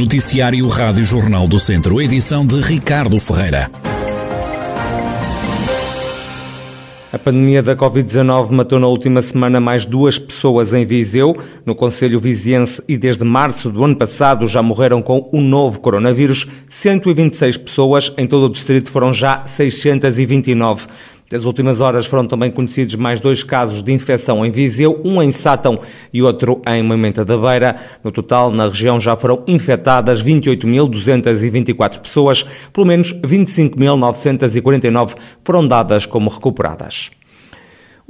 Noticiário Rádio Jornal do Centro, edição de Ricardo Ferreira. A pandemia da Covid-19 matou na última semana mais duas pessoas em Viseu. No Conselho Viziense e desde março do ano passado já morreram com o novo coronavírus 126 pessoas. Em todo o distrito foram já 629. Nas últimas horas foram também conhecidos mais dois casos de infecção em Viseu, um em Sátão e outro em Moimenta da Beira. No total, na região já foram infectadas 28.224 pessoas, pelo menos 25.949 foram dadas como recuperadas.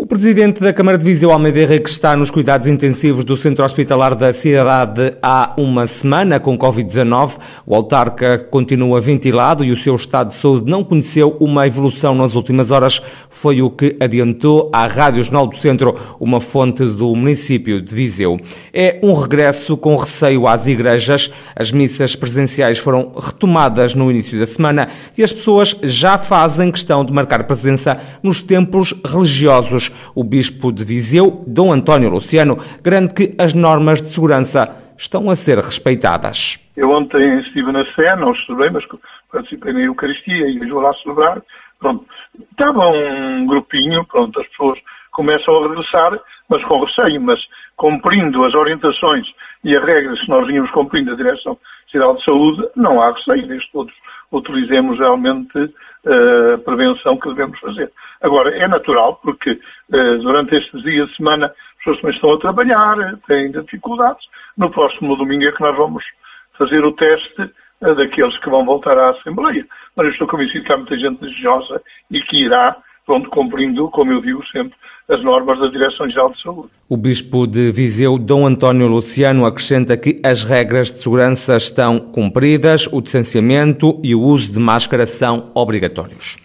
O presidente da Câmara de Viseu, Almeida Henrique, está nos cuidados intensivos do centro hospitalar da cidade há uma semana com Covid-19. O autarca continua ventilado e o seu estado de saúde não conheceu uma evolução nas últimas horas. Foi o que adiantou à Rádio Jornal do Centro, uma fonte do município de Viseu. É um regresso com receio às igrejas. As missas presenciais foram retomadas no início da semana e as pessoas já fazem questão de marcar presença nos templos religiosos. O bispo de Viseu, Dom António Luciano, garante que as normas de segurança estão a ser respeitadas. Eu ontem estive na Sé, não celebrei, mas participei na Eucaristia e vou lá celebrar. Pronto, estava um grupinho, pronto, as pessoas começam a regressar, mas com receio, mas cumprindo as orientações e as regras que nós vínhamos cumprindo a Direção-Geral de Saúde, não há receio, desde todos utilizemos realmente uh, a prevenção que devemos fazer. Agora, é natural, porque uh, durante estes dias semana as pessoas também estão a trabalhar, têm dificuldades. No próximo domingo é que nós vamos fazer o teste uh, daqueles que vão voltar à Assembleia. Mas eu estou convencido que há muita gente desejosa e que irá, pronto, cumprindo, como eu digo sempre, as normas da Direção-Geral de Saúde. O Bispo de Viseu, Dom António Luciano, acrescenta que as regras de segurança estão cumpridas, o distanciamento e o uso de máscara são obrigatórios.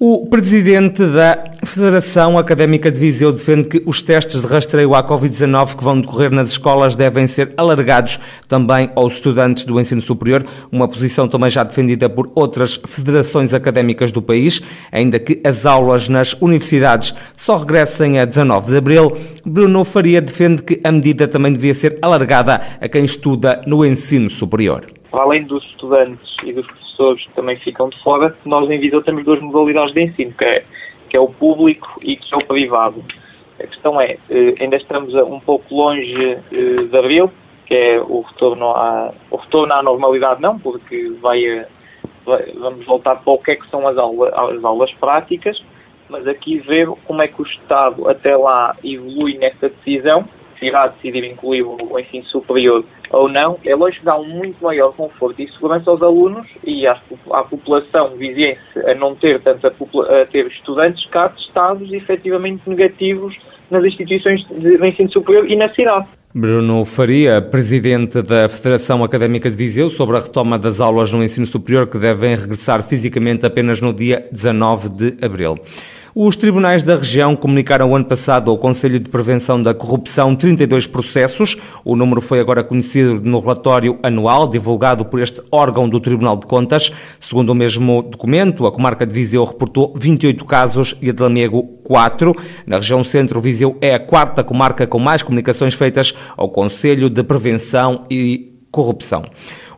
O presidente da Federação Académica de Viseu defende que os testes de rastreio à Covid-19 que vão decorrer nas escolas devem ser alargados também aos estudantes do ensino superior, uma posição também já defendida por outras federações académicas do país, ainda que as aulas nas universidades só regressem a 19 de abril. Bruno Faria defende que a medida também devia ser alargada a quem estuda no ensino superior. Além dos estudantes e dos professores que também ficam de fora, nós em Viseu temos duas modalidades de ensino, que é, que é o público e que é o privado. A questão é, eh, ainda estamos um pouco longe eh, de abril, que é o retorno à, o retorno à normalidade não, porque vai, vai, vamos voltar para o que é que são as aulas, as aulas práticas, mas aqui ver como é que o Estado até lá evolui nesta decisão irá decidir incluir o ensino superior ou não, é lógico que dá um muito maior conforto e segurança aos alunos e à, à população viziense a não ter tanto a, a ter estudantes cá testados efetivamente negativos nas instituições de ensino superior e na cidade. Bruno Faria, presidente da Federação Académica de Viseu, sobre a retoma das aulas no ensino superior que devem regressar fisicamente apenas no dia 19 de abril. Os tribunais da região comunicaram ano passado ao Conselho de Prevenção da Corrupção 32 processos. O número foi agora conhecido no relatório anual divulgado por este órgão do Tribunal de Contas. Segundo o mesmo documento, a comarca de Viseu reportou 28 casos e a de Lamego 4. Na região centro, Viseu é a quarta comarca com mais comunicações feitas ao Conselho de Prevenção e Corrupção.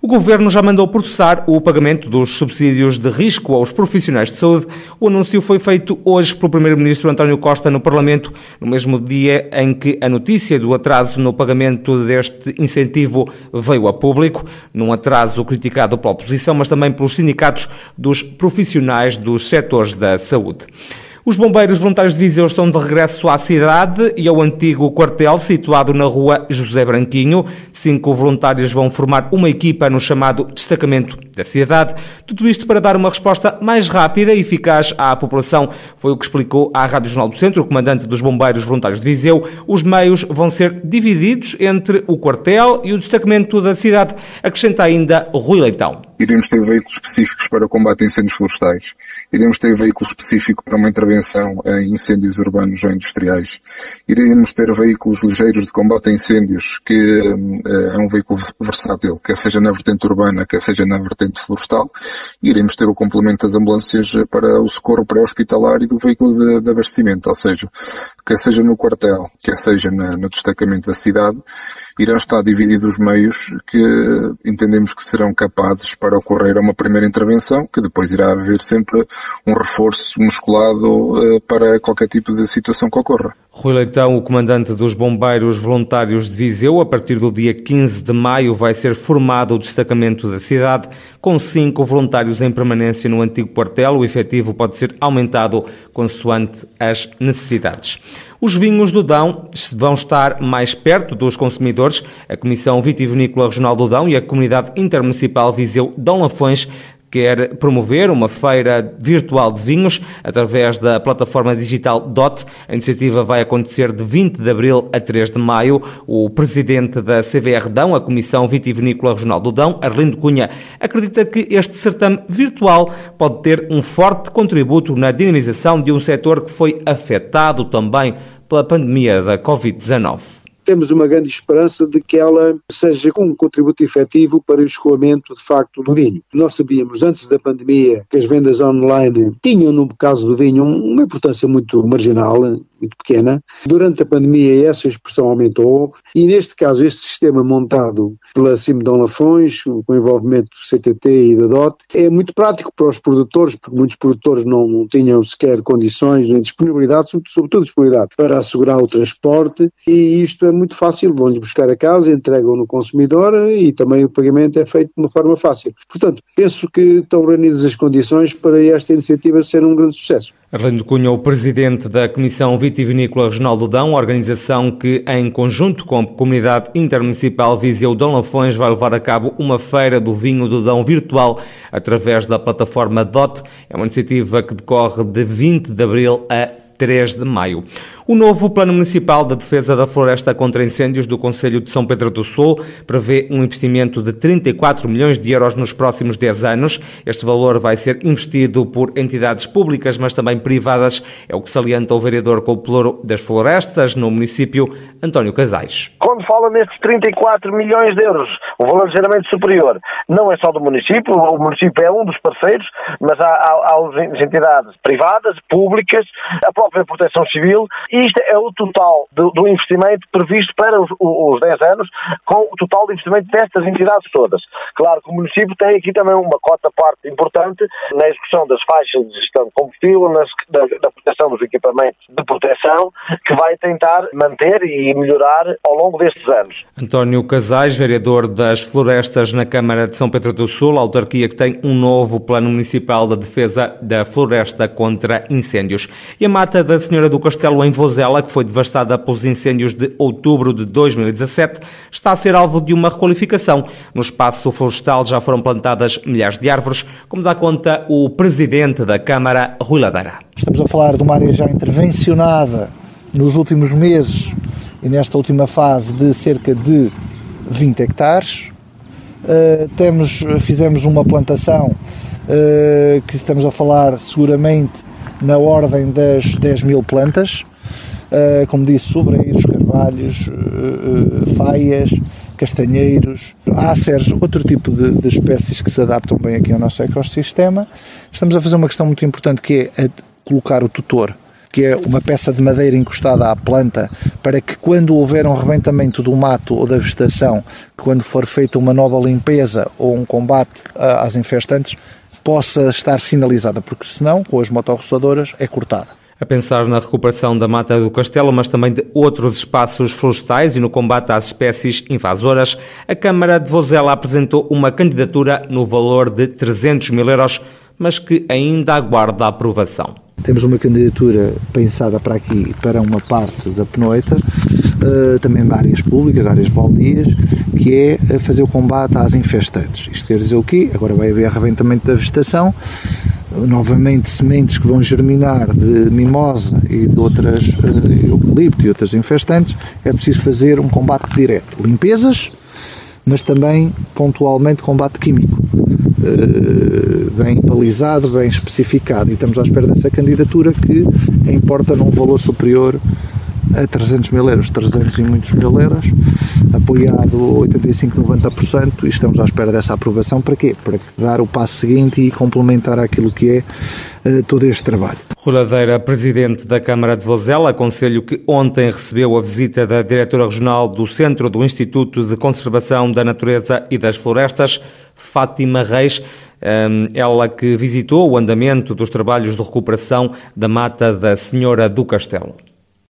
O governo já mandou processar o pagamento dos subsídios de risco aos profissionais de saúde. O anúncio foi feito hoje pelo primeiro-ministro António Costa no Parlamento, no mesmo dia em que a notícia do atraso no pagamento deste incentivo veio a público, num atraso criticado pela oposição, mas também pelos sindicatos dos profissionais dos setores da saúde. Os bombeiros voluntários de Viseu estão de regresso à cidade e ao antigo quartel situado na rua José Branquinho. Cinco voluntários vão formar uma equipa no chamado destacamento da cidade. Tudo isto para dar uma resposta mais rápida e eficaz à população. Foi o que explicou à Rádio Jornal do Centro o comandante dos bombeiros voluntários de Viseu. Os meios vão ser divididos entre o quartel e o destacamento da cidade. Acrescenta ainda Rui Leitão. Iremos ter veículos específicos para combate a incêndios florestais, iremos ter veículos específicos para uma intervenção em incêndios urbanos ou industriais, iremos ter veículos ligeiros de combate a incêndios, que é um veículo versátil, quer seja na vertente urbana, quer seja na vertente florestal, iremos ter o complemento das ambulâncias para o socorro pré-hospitalar e do veículo de, de, abastecimento, ou seja, quer seja no quartel, quer seja na, no destacamento da cidade, irão estar divididos os meios que entendemos que serão capazes para ocorrer uma primeira intervenção, que depois irá haver sempre um reforço musculado uh, para qualquer tipo de situação que ocorra. Rui Leitão, o comandante dos Bombeiros Voluntários de Viseu, a partir do dia 15 de maio vai ser formado o destacamento da cidade, com cinco voluntários em permanência no antigo quartel. O efetivo pode ser aumentado consoante as necessidades. Os vinhos do Dão vão estar mais perto dos consumidores. A Comissão Vitivinícola Regional do Dão e a Comunidade Intermunicipal Viseu Dão Lafões quer promover uma feira virtual de vinhos através da plataforma digital DOT. A iniciativa vai acontecer de 20 de abril a 3 de maio. O presidente da CVR Dão, a Comissão Vitivinícola Regional do Dão, Arlindo Cunha, acredita que este certame virtual pode ter um forte contributo na dinamização de um setor que foi afetado também pela pandemia da Covid-19 temos uma grande esperança de que ela seja um contributo efetivo para o escoamento, de facto, do vinho. Nós sabíamos, antes da pandemia, que as vendas online tinham, no caso do vinho, uma importância muito marginal, muito pequena. Durante a pandemia essa expressão aumentou e neste caso este sistema montado pela Simdon Lafões, com o envolvimento do CTT e da DOT, é muito prático para os produtores, porque muitos produtores não, não tinham sequer condições nem disponibilidade, sobretudo disponibilidade, para assegurar o transporte e isto é muito fácil, vão-lhe buscar a casa, entregam no consumidor e também o pagamento é feito de uma forma fácil. Portanto, penso que estão reunidas as condições para esta iniciativa ser um grande sucesso. Arlindo Cunha, o presidente da Comissão Vitivinícola Regional do Dão, organização que, em conjunto com a Comunidade Intermunicipal Viseu Dão Lafões, vai levar a cabo uma feira do vinho do Dão virtual através da plataforma DOT. É uma iniciativa que decorre de 20 de abril a 3 de maio. O novo Plano Municipal de Defesa da Floresta contra Incêndios do Conselho de São Pedro do Sul prevê um investimento de 34 milhões de euros nos próximos 10 anos. Este valor vai ser investido por entidades públicas, mas também privadas, é o que salienta o vereador com o Pluro das Florestas no município, António Casais. Quando fala nestes 34 milhões de euros, o valor ligeiramente superior, não é só do município, o município é um dos parceiros, mas há, há, há entidades privadas, públicas, a própria Proteção Civil isto é o total do, do investimento previsto para os, os 10 anos, com o total de investimento destas entidades todas. Claro que o município tem aqui também uma cota parte importante na execução das faixas de gestão de combustível, nas, da, da proteção dos equipamentos de proteção, que vai tentar manter e melhorar ao longo destes anos. António Casais, vereador das Florestas na Câmara de São Pedro do Sul, autarquia que tem um novo plano municipal de defesa da floresta contra incêndios. E a mata da Senhora do Castelo em Vozela, que foi devastada pelos incêndios de outubro de 2017, está a ser alvo de uma requalificação. No espaço florestal já foram plantadas milhares de árvores, como dá conta o presidente da Câmara, Rui Ladeira. Estamos a falar de uma área já intervencionada nos últimos meses e nesta última fase de cerca de 20 hectares. Uh, temos, fizemos uma plantação uh, que estamos a falar seguramente na ordem das 10 mil plantas. Uh, como disse, sobreiros, carvalhos, uh, faias, castanheiros, áceres, outro tipo de, de, espécies que se adaptam bem aqui ao nosso ecossistema. Estamos a fazer uma questão muito importante que é colocar o tutor, que é uma peça de madeira encostada à planta, para que quando houver um rebentamento do mato ou da vegetação, quando for feita uma nova limpeza ou um combate às infestantes, possa estar sinalizada, porque senão, com as motorroçadoras, é cortada a pensar na recuperação da mata do castelo, mas também de outros espaços florestais e no combate às espécies invasoras, a Câmara de Vozela apresentou uma candidatura no valor de 300 mil euros, mas que ainda aguarda a aprovação. Temos uma candidatura pensada para aqui, para uma parte da Penoita, uh, também de áreas públicas, áreas baldias, que é fazer o combate às infestantes. Isto quer dizer o quê? Agora vai haver arrebentamento da vegetação, novamente sementes que vão germinar de mimosa e de outras uh, eucalipto e outras infestantes, é preciso fazer um combate direto. Limpezas, mas também pontualmente combate químico. Eh, bem balizado, bem especificado, e estamos à espera dessa candidatura que importa num valor superior a 300 mil euros, 300 e muitos mil euros, apoiado 85, 90% e estamos à espera dessa aprovação. Para quê? Para dar o passo seguinte e complementar aquilo que é uh, todo este trabalho. Roladeira, presidente da Câmara de Vozela, aconselho que ontem recebeu a visita da diretora regional do Centro do Instituto de Conservação da Natureza e das Florestas, Fátima Reis, ehm, ela que visitou o andamento dos trabalhos de recuperação da mata da Senhora do Castelo.